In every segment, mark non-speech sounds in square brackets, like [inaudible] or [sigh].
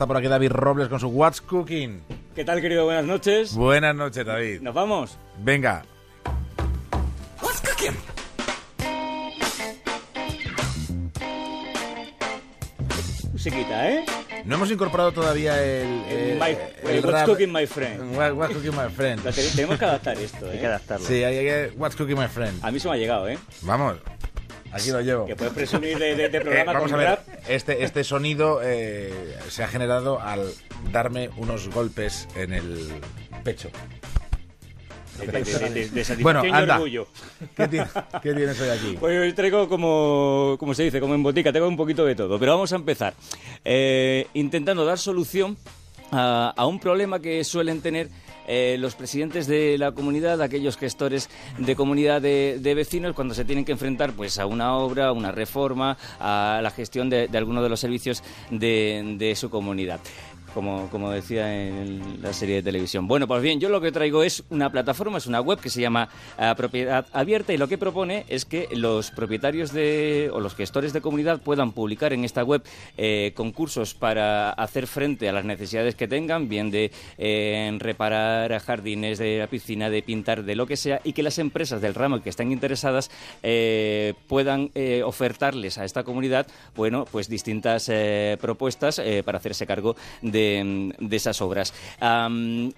Está por aquí David Robles con su What's Cooking. ¿Qué tal, querido? Buenas noches. Buenas noches, David. ¿Nos vamos? Venga. What's cooking? Musiquita, ¿eh? No hemos incorporado todavía el. el, My- el What's rap. cooking, my friend? What- What's cooking, my friend. Tenemos que adaptar esto, ¿eh? Hay que adaptarlo. Sí, hay que. What's cooking, my friend. A mí se me ha llegado, ¿eh? Vamos. Aquí lo llevo. Que puedes presumir de, de- de Eh, programa vamos a ver, rap. este, este sonido eh, se ha generado al darme unos golpes en el pecho. De, de- de- Bueno, y anda. orgullo. ¿Qué, tiene- qué tienes hoy aquí? Pues hoy traigo como, como se dice, como en botica, tengo un poquito de todo. Pero vamos a empezar. Eh, intentando dar solución a, a un problema que suelen tener eh, los presidentes de la comunidad, aquellos gestores de comunidad de, vecinos, cuando se tienen que enfrentar pues a una obra, a una reforma, a la gestión de, de alguno de los servicios de su comunidad. Como, como decía en la serie de televisión. Bueno, pues bien, yo lo que traigo es una plataforma, es una web que se llama eh, Propiedad Abierta y lo que propone es que los propietarios de, o los gestores de comunidad puedan publicar en esta web eh, concursos para hacer frente a las necesidades que tengan, bien de eh, reparar jardines, de la piscina, de pintar, de lo que sea, y que las empresas del ramo que estén interesadas eh, puedan eh, ofertarles a esta comunidad, bueno, pues distintas eh, propuestas para hacerse cargo de, de esas obras.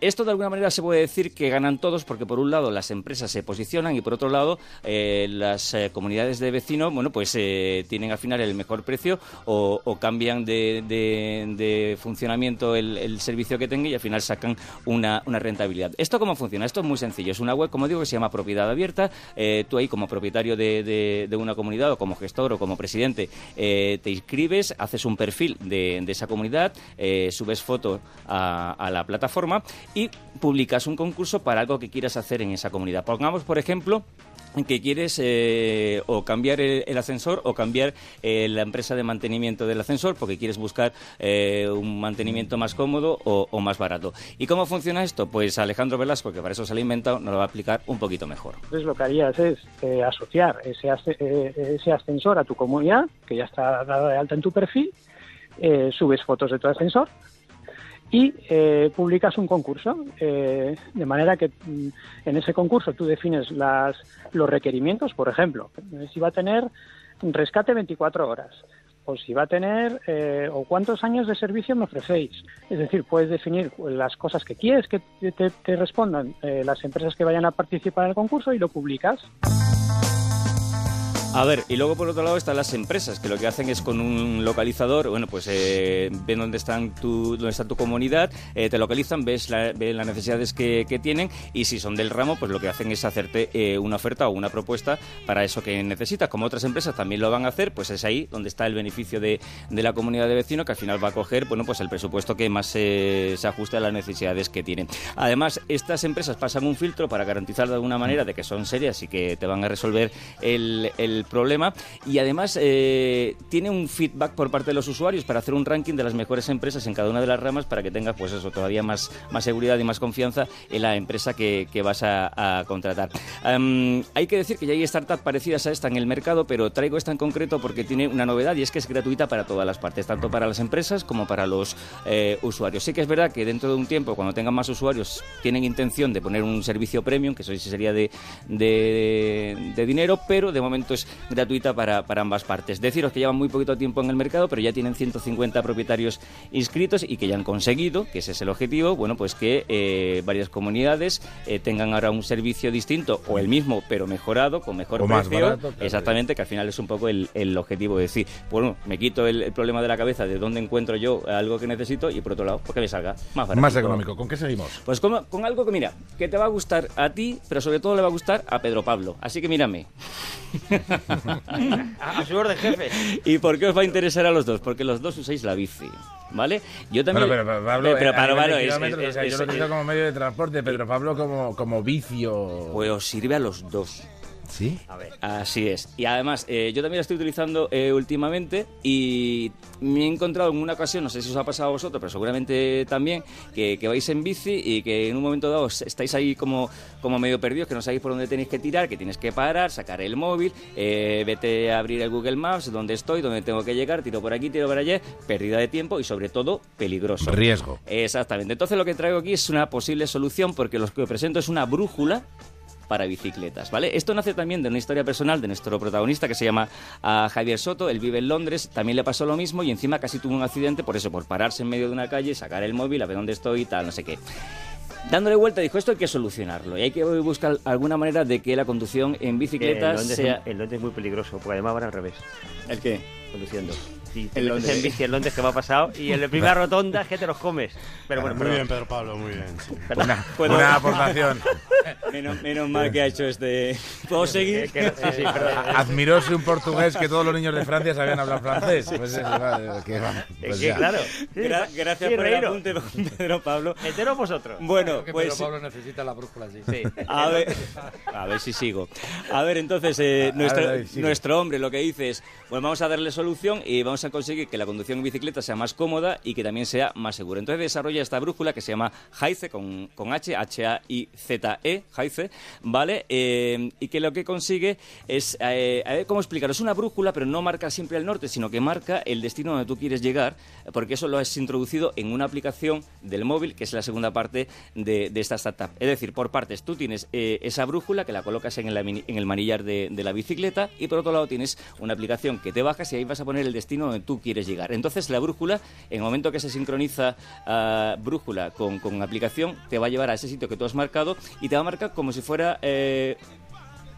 Esto de alguna manera se puede decir que ganan todos porque por un lado las empresas se posicionan y por otro lado eh, las eh, comunidades de vecinos, bueno, pues eh, tienen al final el mejor precio o, cambian de, funcionamiento el, servicio que tengan y al final sacan una, rentabilidad. ¿Esto cómo funciona? Esto es muy sencillo. Es una web, como digo, que se llama Propiedad Abierta. Tú ahí como propietario de, una comunidad o como gestor o como presidente te inscribes, haces un perfil de, de esa comunidad, eh, subes fotos a, la plataforma y publicas un concurso para algo que quieras hacer en esa comunidad. Pongamos, por ejemplo, que quieres eh, o cambiar el, ascensor o cambiar eh, la empresa de mantenimiento del ascensor porque quieres buscar eh, un mantenimiento más cómodo o, más barato. ¿Y cómo funciona esto? Pues Alejandro Velasco, que para eso se lo ha inventado, nos lo va a explicar un poquito mejor. Entonces lo que harías es asociar ese, asce- ese ascensor a tu comunidad, que ya está dada de alta en tu perfil, subes fotos de tu ascensor y eh, publicas un concurso, eh, de manera que mm, en ese concurso tú defines las, los requerimientos, por ejemplo, eh, si va a tener rescate 24 horas, o si va a tener, eh, o cuántos años de servicio me ofrecéis. Es decir, puedes definir las cosas que quieres que te, te respondan eh, las empresas que vayan a participar en el concurso y lo publicas. A ver, y luego por otro lado están las empresas, que lo que hacen es con un localizador, bueno, pues eh, ven dónde, están tu, dónde está tu comunidad, eh, te localizan, ves, ven las necesidades que, que tienen y si son del ramo, pues lo que hacen es hacerte eh, una oferta o una propuesta para eso que necesitas. Como otras empresas también lo van a hacer, pues es ahí donde está el beneficio de, de la comunidad de vecinos, que al final va a coger, bueno, pues el presupuesto que más eh, se ajuste a las necesidades que tienen. Además, estas empresas pasan un filtro para garantizar de alguna manera de que son serias y que te van a resolver el, el problema. Y además eh, tiene un feedback por parte de los usuarios para hacer un ranking de las mejores empresas en cada una de las ramas para que tengas, pues eso, todavía más, más seguridad y más confianza en la empresa que, que vas a, contratar. Hay que decir que ya hay startups parecidas a esta en el mercado, pero traigo esta en concreto porque tiene una novedad y es que es gratuita para todas las partes, tanto para las empresas como para los eh, usuarios. Sí que es verdad que dentro de un tiempo, cuando tengan más usuarios, tienen intención de poner un servicio premium, que eso sí sería de, de, de dinero, pero de momento es gratuita para, para ambas partes. Deciros que llevan muy poquito tiempo en el mercado, pero ya tienen 150 propietarios inscritos y que ya han conseguido, que ese es el objetivo, bueno, pues que eh, varias comunidades eh, tengan ahora un servicio distinto o el mismo, pero mejorado, con mejor O más precio. barato, claro. Exactamente, que al final es un poco el, el objetivo de decir, bueno, me quito el, el problema de la cabeza de dónde encuentro yo algo que necesito y por otro lado, pues que me salga más barato. Más económico. ¿Con qué seguimos? Pues con, con algo que, mira, que te va a gustar a ti, pero sobre todo le va a gustar a Pedro Pablo. Así que mírame. [laughs] [laughs] A, su orden, jefe. ¿Y por qué os va a interesar a los dos? Porque los dos usáis la bici, ¿vale? Yo también... Bueno, pero Pablo, pero eh, a Pablo, nivel de Pablo, es- kilómetros, es- o sea, yo lo utilizo como medio de transporte, Pedro Pablo como, como vicio. Pues os sirve a los dos. ¿Sí? A ver. Así es. Y además, eh, yo también la estoy utilizando eh, últimamente y me he encontrado en una ocasión, no sé si os ha pasado a vosotros, pero seguramente también, que, que vais en bici y que en un momento dado estáis ahí como, como medio perdidos, que no sabéis por dónde tenéis que tirar, que tienes que parar, sacar el móvil, eh, vete a abrir el Google Maps, dónde estoy, dónde tengo que llegar, tiro por aquí, tiro por allá, pérdida de tiempo y sobre todo peligroso. Riesgo. Exactamente. Entonces lo que traigo aquí es una posible solución porque lo que presento es una brújula para bicicletas, ¿vale? Esto nace también de una historia personal de nuestro protagonista que se llama ah, Javier Soto, él vive en Londres, también le pasó lo mismo y encima casi tuvo un accidente por eso, por pararse en medio de una calle, sacar el móvil, a ver dónde estoy y tal, no sé qué. Dándole vuelta dijo, esto hay que solucionarlo y hay que buscar alguna manera de que la conducción en bicicletas Londres, sea... en Londres es muy peligroso, porque además van al revés, ¿El qué? Conduciendo. Te En Londres. en bici en Londres, que me ha pasado, y en la primera [laughs] rotonda es que te los comes. Pero bueno, Muy perdón. bien, Pedro Pablo, muy bien. sí. Una, Puedo- una aportación. [laughs] Menos, menos mal que ha hecho este... ¿Puedo seguir? Sí, sí. [laughs] Admiróse un portugués que todos los niños de Francia sabían hablar francés. Pues eso, que pues que, ya. claro. Gra- gracias Sí, por el apunte, Pedro Pablo. Enteros vosotros. Bueno, que pues... Pedro Pablo necesita la brújula. Sí. A ver, a ver si sigo. A ver, entonces, eh, A- a nuestro, ver, nuestro hombre lo que dice es, bueno, vamos a darle solución y vamos a conseguir que la conducción en bicicleta sea más cómoda y que también sea más segura. Entonces desarrolla esta brújula que se llama Haize, con, con H, H-A-I-Z-E, Haize, ¿vale? Eh, y que lo que consigue es, eh, a ver cómo explicarlo, es una brújula, pero no marca siempre el norte, sino que marca el destino donde tú quieres llegar, porque eso lo has introducido en una aplicación del móvil, que es la segunda parte de, de esta startup. Es decir, por partes, tú tienes eh, esa brújula que la colocas en el, en el manillar de, de la bicicleta y por otro lado tienes una aplicación que te bajas y ahí vas a poner el destino donde tú quieres llegar. Entonces la brújula, en el momento que se sincroniza ah, brújula con, con aplicación, te va a llevar a ese sitio que tú has marcado y te va a marcar como si fuera eh,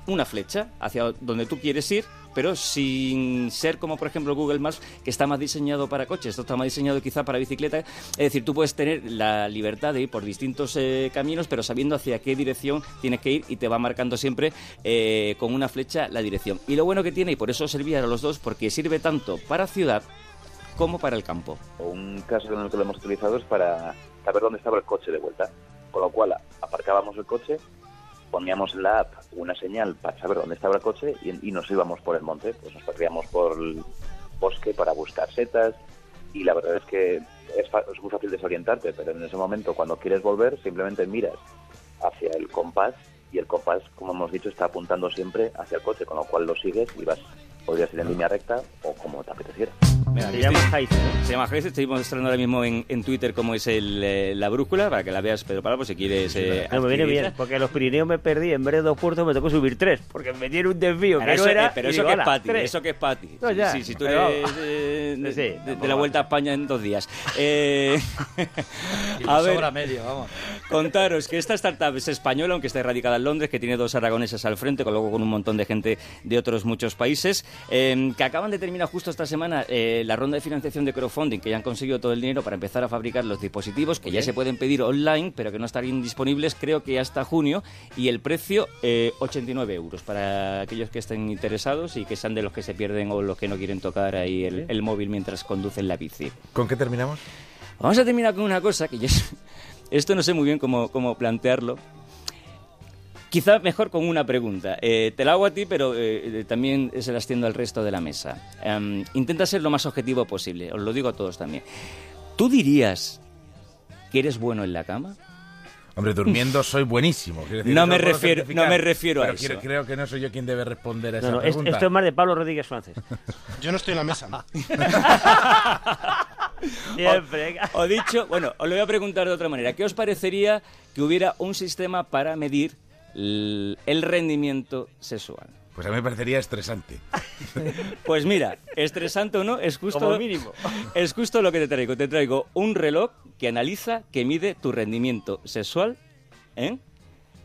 una flecha hacia donde tú quieres ir, pero sin ser como por ejemplo Google Maps, que está más diseñado para coches, esto está más diseñado quizá para bicicleta. Es decir, tú puedes tener la libertad de ir por distintos eh, caminos, pero sabiendo hacia qué dirección tienes que ir y te va marcando siempre eh, con una flecha la dirección. Y lo bueno que tiene, y por eso servía a los dos, porque sirve tanto para ciudad como para el campo. Un caso en el que lo hemos utilizado es para saber dónde estaba el coche de vuelta. Con lo cual aparcábamos el coche, poníamos en la app una señal para saber dónde estaba el coche y, y nos íbamos por el monte. Pues nos perdíamos por el bosque para buscar setas y la verdad es que es, es muy fácil desorientarte, pero en ese momento cuando quieres volver simplemente miras hacia el compás y el compás, como hemos dicho, está apuntando siempre hacia el coche, con lo cual lo sigues y vas, podrías ir en línea recta o como te apeteciera. Mira, Se llama ¿no? Se llama Haize, estoy mostrando ahora mismo en, en Twitter cómo es el, eh, la brújula, para que la veas, Pedro Pablo, pues si quieres... eh, No, me viene bien, porque en los Pirineos me perdí, en vez de dos puertos me tocó subir tres, porque me dieron un desvío Pero que eso, no era. eh, pero y eso digo, que es "Ala, para ti, tres". eso que es para ti. No, Sí, ya, sí, si tú pero eres eh, de, Sí, sí, de- de tampoco la. Vuelta a España en dos días. [laughs] Eh, a ver, sobra medio, vamos. contaros que esta startup es española, aunque está radicada en Londres, que tiene dos aragoneses al frente, con luego con un montón de gente de otros muchos países, eh, que acaban de terminar justo esta semana eh, la ronda de financiación de crowdfunding, que ya han conseguido todo el dinero para empezar a fabricar los dispositivos, que ya se pueden pedir online, pero que no estarían disponibles creo que hasta junio, y el precio eh, 89 euros para aquellos que estén interesados y que sean de los que se pierden o los que no quieren tocar ahí el, el móvil mientras conducen la bici. ¿Con qué terminamos? Vamos a terminar con una cosa que yo [laughs] esto no sé muy bien cómo, cómo plantearlo. Quizá mejor con una pregunta. Eh, te la hago a ti, pero eh, también se la extiendo al resto de la mesa. Em, intenta ser lo más objetivo posible, os lo digo a todos también. ¿Tú dirías que eres bueno en la cama? Hombre, durmiendo soy buenísimo. decir, No me refiero- no me refiero a eso. creo que no soy yo quien debe responder a esa No, no, es- pregunta. esto es más de Pablo Rodríguez Frances. Yo no estoy en la mesa. [laughs] Siempre. venga. O dicho, bueno, os lo voy a preguntar de otra manera. ¿Qué os parecería que hubiera un sistema para medir el rendimiento sexual? Pues a mí me parecería estresante. [laughs] Pues mira, estresante o no, es justo, Como mínimo. [laughs] es justo lo que te traigo. Te traigo un reloj que analiza, que mide tu rendimiento sexual, ¿eh?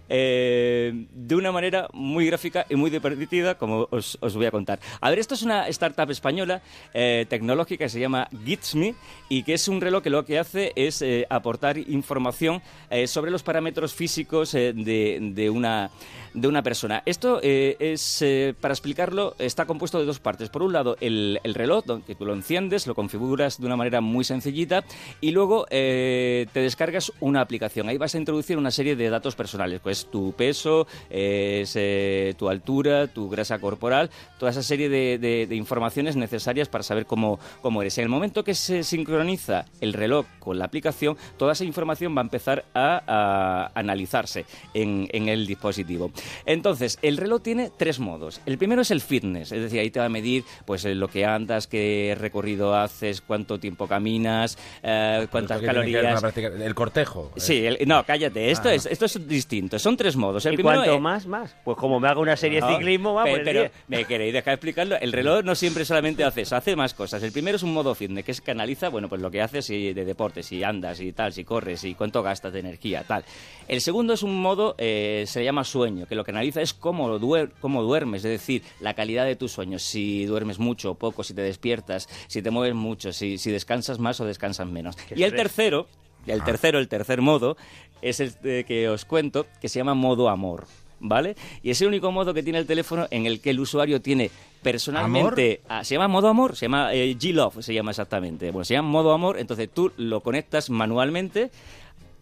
Eh, de una manera muy gráfica y muy divertida, como os, os voy a contar. A ver, esto es una startup española eh, tecnológica que se llama Gitsme y que es un reloj que lo que hace es eh, aportar información eh, sobre los parámetros físicos eh, de, de una, de una persona. Esto es, para explicarlo, está compuesto de dos partes. Por un lado, el, el reloj, donde tú lo enciendes, lo configuras de una manera muy sencillita y luego te descargas una aplicación. Ahí vas a introducir una serie de datos personales. Pues es tu peso, es eh, tu altura, tu grasa corporal, toda esa serie de, de- de informaciones necesarias para saber cómo, cómo eres. En el momento que se sincroniza el reloj con la aplicación, toda esa información va a empezar a, a analizarse en, en el dispositivo. Entonces, el reloj tiene tres modos. El primero es el fitness, es decir, ahí te va a medir pues eh, lo que andas, qué recorrido haces, cuánto tiempo caminas, eh, cuántas calorías. el cortejo. Sí, el- no, cállate. Esto, Ah. es, esto es distinto. Son tres modos. El ¿Y primero cuanto es- más, más? Pues como me hago una serie de ciclismo, va el pero 10. [laughs] me queréis dejar explicarlo. El reloj no siempre solamente hace eso, hace más cosas. El primero es un modo fitness, que es que analiza, bueno, pues lo que haces de deporte, si andas y tal, si corres y cuánto gastas de energía, tal. El segundo es un modo, eh, se llama sueño, que lo que analiza es cómo, duer- cómo duermes, es decir, la calidad de tus sueños, si duermes mucho o poco, si te despiertas, si te mueves mucho, si, si descansas más o descansas menos. Y el tercero, el tercero, el tercer modo, es el que os cuento, que se llama modo amor. ¿Vale? Y es el único modo que tiene el teléfono en el que el usuario tiene personalmente. ah, se llama modo amor, se llama eh, G-Love, se llama exactamente. Bueno, se llama modo amor, entonces tú lo conectas manualmente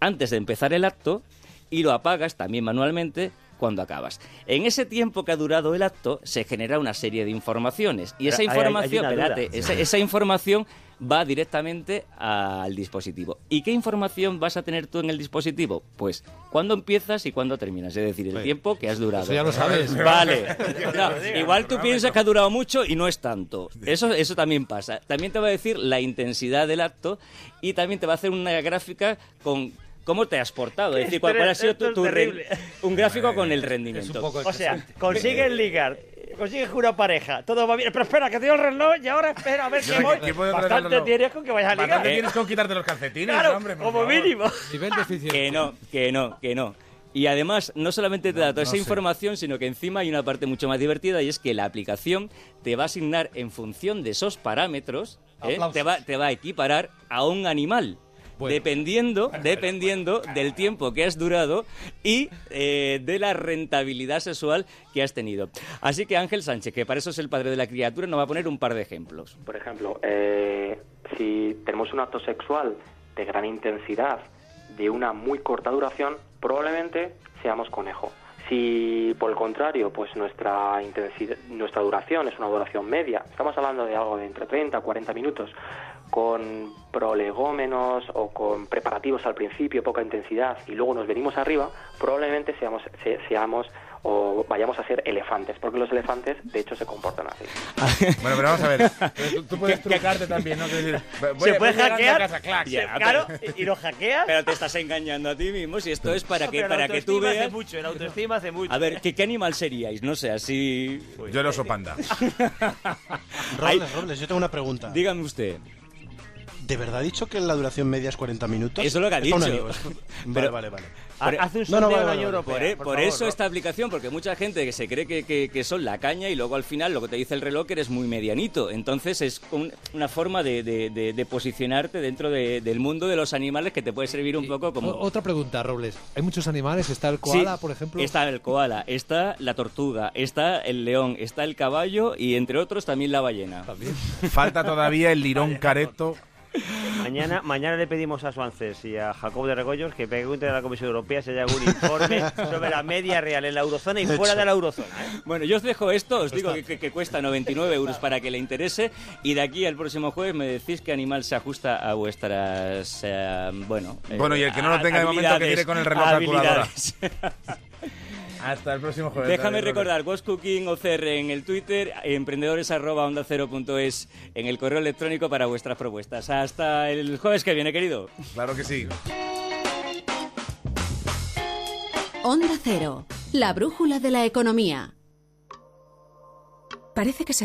antes de empezar el acto y lo apagas también manualmente cuando acabas. En ese tiempo que ha durado el acto se genera una serie de informaciones y esa Pero hay- hay- hay información, espérate, esa, esa información va directamente al dispositivo. ¿Y qué información vas a tener tú en el dispositivo? Pues cuándo empiezas y cuándo terminas, es decir, el tiempo que has durado. Eso ya lo sabes. [laughs] Vale. [laughs] No, igual tú piensas que ha durado mucho y no es tanto. Eso, eso también pasa. También te va a decir la intensidad del acto y también te va a hacer una gráfica con cómo te has portado. Es decir, cuál, cuál ha sido tu, tu un gráfico con el rendimiento. Es un poco O sea, consigues ligar, consigues una pareja, todo va bien. Pero espera, que te doy el reloj y ahora espera a ver qué voy. ¿qué puedo traer el Bastante tienes con que vayas a ligar. Bastante ¿eh? tienes con quitarte los calcetines, Claro, hombre, como favor. mínimo. Nivel de eficiencia. Que no, que no, que no. Y además, no solamente te da toda esa sé. información, sino que encima hay una parte mucho más divertida y es que la aplicación te va a asignar en función de esos parámetros, ¿eh? Te, va, te va a equiparar a un animal. Bueno. Dependiendo, [laughs] dependiendo del tiempo que has durado y eh, de la rentabilidad sexual que has tenido. Así que Ángel Sánchez, que para eso es el padre de la criatura, nos va a poner un par de ejemplos. Por ejemplo, eh, si tenemos un acto sexual de gran intensidad, de una muy corta duración, probablemente seamos conejo. Si por el contrario, pues nuestra intensidad, nuestra duración es una duración media, estamos hablando de algo de entre 30 a 40 minutos, con prolegómenos o con preparativos al principio, poca intensidad, y luego nos venimos arriba, probablemente seamos, se- seamos o vayamos a ser elefantes, porque los elefantes de hecho se comportan así. [laughs] Bueno, pero vamos a ver. [laughs] Tú, tú puedes trucarte también, ¿no? Decir, voy- Se puede hackear. casa, clac. Ya, Claro, [laughs] y lo hackeas. Pero te estás engañando a ti mismo si esto es para que, para que tú autoestima veas... hace mucho, el autoestima hace mucho. A ver, ¿qué, qué animal seríais? No sé, así... Yo el oso panda. Robles, Robles, yo tengo una pregunta. Dígame usted. ¿De verdad ha dicho que la duración media es 40 minutos? Eso es lo que ha dicho. [laughs] Vale, Pero- vale, vale. Ha- Por- Hace un No, no, sondeo vale, en la vale, Unión vale. Europea. Por, por por favor, eso ¿no? esta aplicación, porque mucha gente que se cree que, que- que son la caña y luego al final lo que te dice el reloj que eres muy medianito. Entonces es un- una forma de, de- de- de posicionarte dentro de- del mundo de los animales que te puede servir un poco como... Otra pregunta, Robles. Hay muchos animales. Está el koala, Sí, por ejemplo. Está el koala, está la tortuga, está el león, está el caballo y entre otros también la ballena. También. Falta todavía el lirón careto. Mañana, mañana le pedimos a Suances y a Jacob de Regoyos que pregunten a la Comisión Europea si hay algún informe sobre la media real en la eurozona y fuera de la eurozona. ¿eh? Bueno, yo os dejo esto, os digo que, que- que cuesta 99 euros para que le interese y de aquí al próximo jueves me decís qué animal se ajusta a vuestras, eh, bueno... eh, Bueno, y el que no lo tenga de momento, que tire con el reloj calculadora. [laughs] Hasta el próximo jueves. Déjame David recordar, Ghost Cooking OCR en el Twitter, emprendedores arroba onda cero punto es en el correo electrónico para vuestras propuestas. Hasta el jueves que viene, querido. Claro que sí. Onda Cero, la brújula de la economía. Parece que se